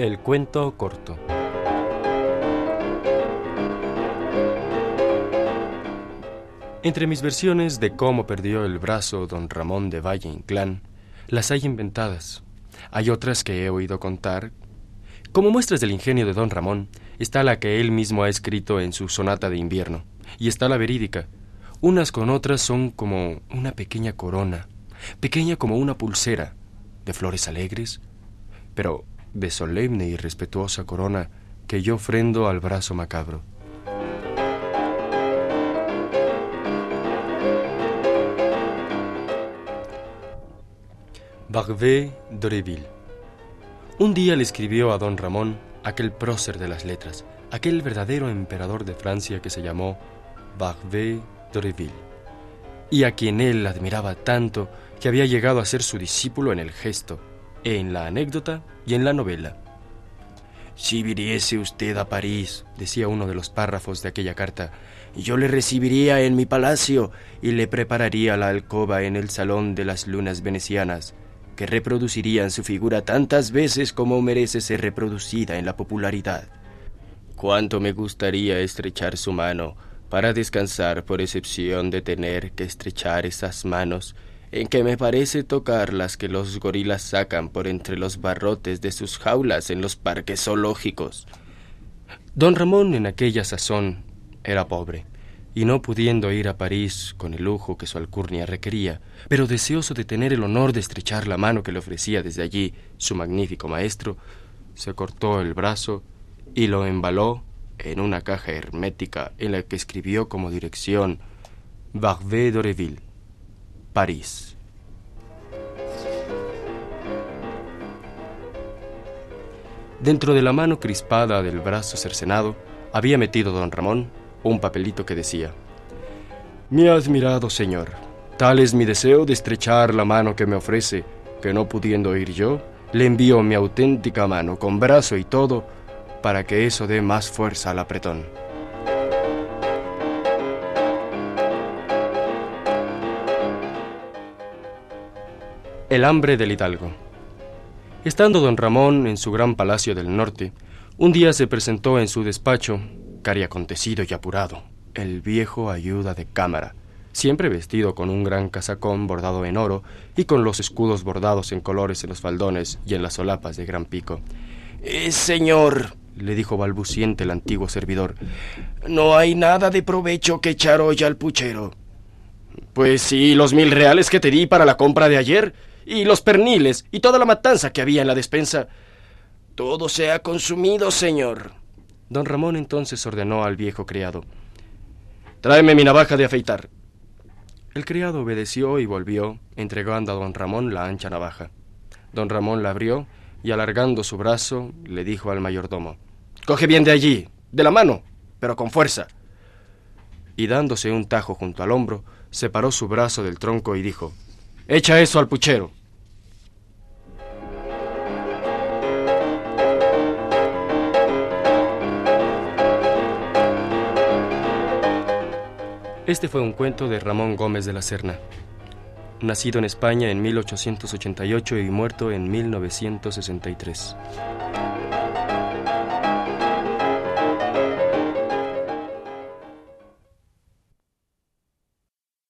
El cuento corto. Entre mis versiones de cómo perdió el brazo don Ramón de Valle Inclán, las hay inventadas. Hay otras que he oído contar. Como muestras del ingenio de don Ramón, está la que él mismo ha escrito en su sonata de invierno, y está la verídica. Unas con otras son como una pequeña corona, pequeña como una pulsera, de flores alegres, pero de solemne y respetuosa corona que yo ofrendo al brazo macabro. Barvé d'Oreville. Un día le escribió a don Ramón, aquel prócer de las letras, aquel verdadero emperador de Francia que se llamó Barvé d'Oreville, y a quien él admiraba tanto que había llegado a ser su discípulo en el gesto, en la anécdota y en la novela. Si viniese usted a París, decía uno de los párrafos de aquella carta, yo le recibiría en mi palacio y le prepararía la alcoba en el salón de las lunas venecianas que reproducirían su figura tantas veces como merece ser reproducida en la popularidad. Cuánto me gustaría estrechar su mano para descansar por excepción de tener que estrechar esas manos en que me parece tocar las que los gorilas sacan por entre los barrotes de sus jaulas en los parques zoológicos. Don Ramón en aquella sazón era pobre y no pudiendo ir a París con el lujo que su alcurnia requería, pero deseoso de tener el honor de estrechar la mano que le ofrecía desde allí su magnífico maestro, se cortó el brazo y lo embaló en una caja hermética en la que escribió como dirección Barvé d'Oreville, París. Dentro de la mano crispada del brazo cercenado había metido don Ramón un papelito que decía, Mi admirado señor, tal es mi deseo de estrechar la mano que me ofrece, que no pudiendo ir yo, le envío mi auténtica mano con brazo y todo, para que eso dé más fuerza al apretón. El hambre del hidalgo. Estando don Ramón en su gran palacio del norte, un día se presentó en su despacho cari acontecido y apurado, el viejo ayuda de cámara, siempre vestido con un gran casacón bordado en oro y con los escudos bordados en colores en los faldones y en las solapas de gran pico. Eh, señor, le dijo balbuciente el antiguo servidor, no hay nada de provecho que echar hoy al puchero. Pues sí, los mil reales que te di para la compra de ayer, y los perniles, y toda la matanza que había en la despensa. Todo se ha consumido, señor. Don Ramón entonces ordenó al viejo criado, Tráeme mi navaja de afeitar. El criado obedeció y volvió, entregando a don Ramón la ancha navaja. Don Ramón la abrió y alargando su brazo le dijo al mayordomo, Coge bien de allí, de la mano, pero con fuerza. Y dándose un tajo junto al hombro, separó su brazo del tronco y dijo, Echa eso al puchero. Este fue un cuento de Ramón Gómez de la Serna, nacido en España en 1888 y muerto en 1963.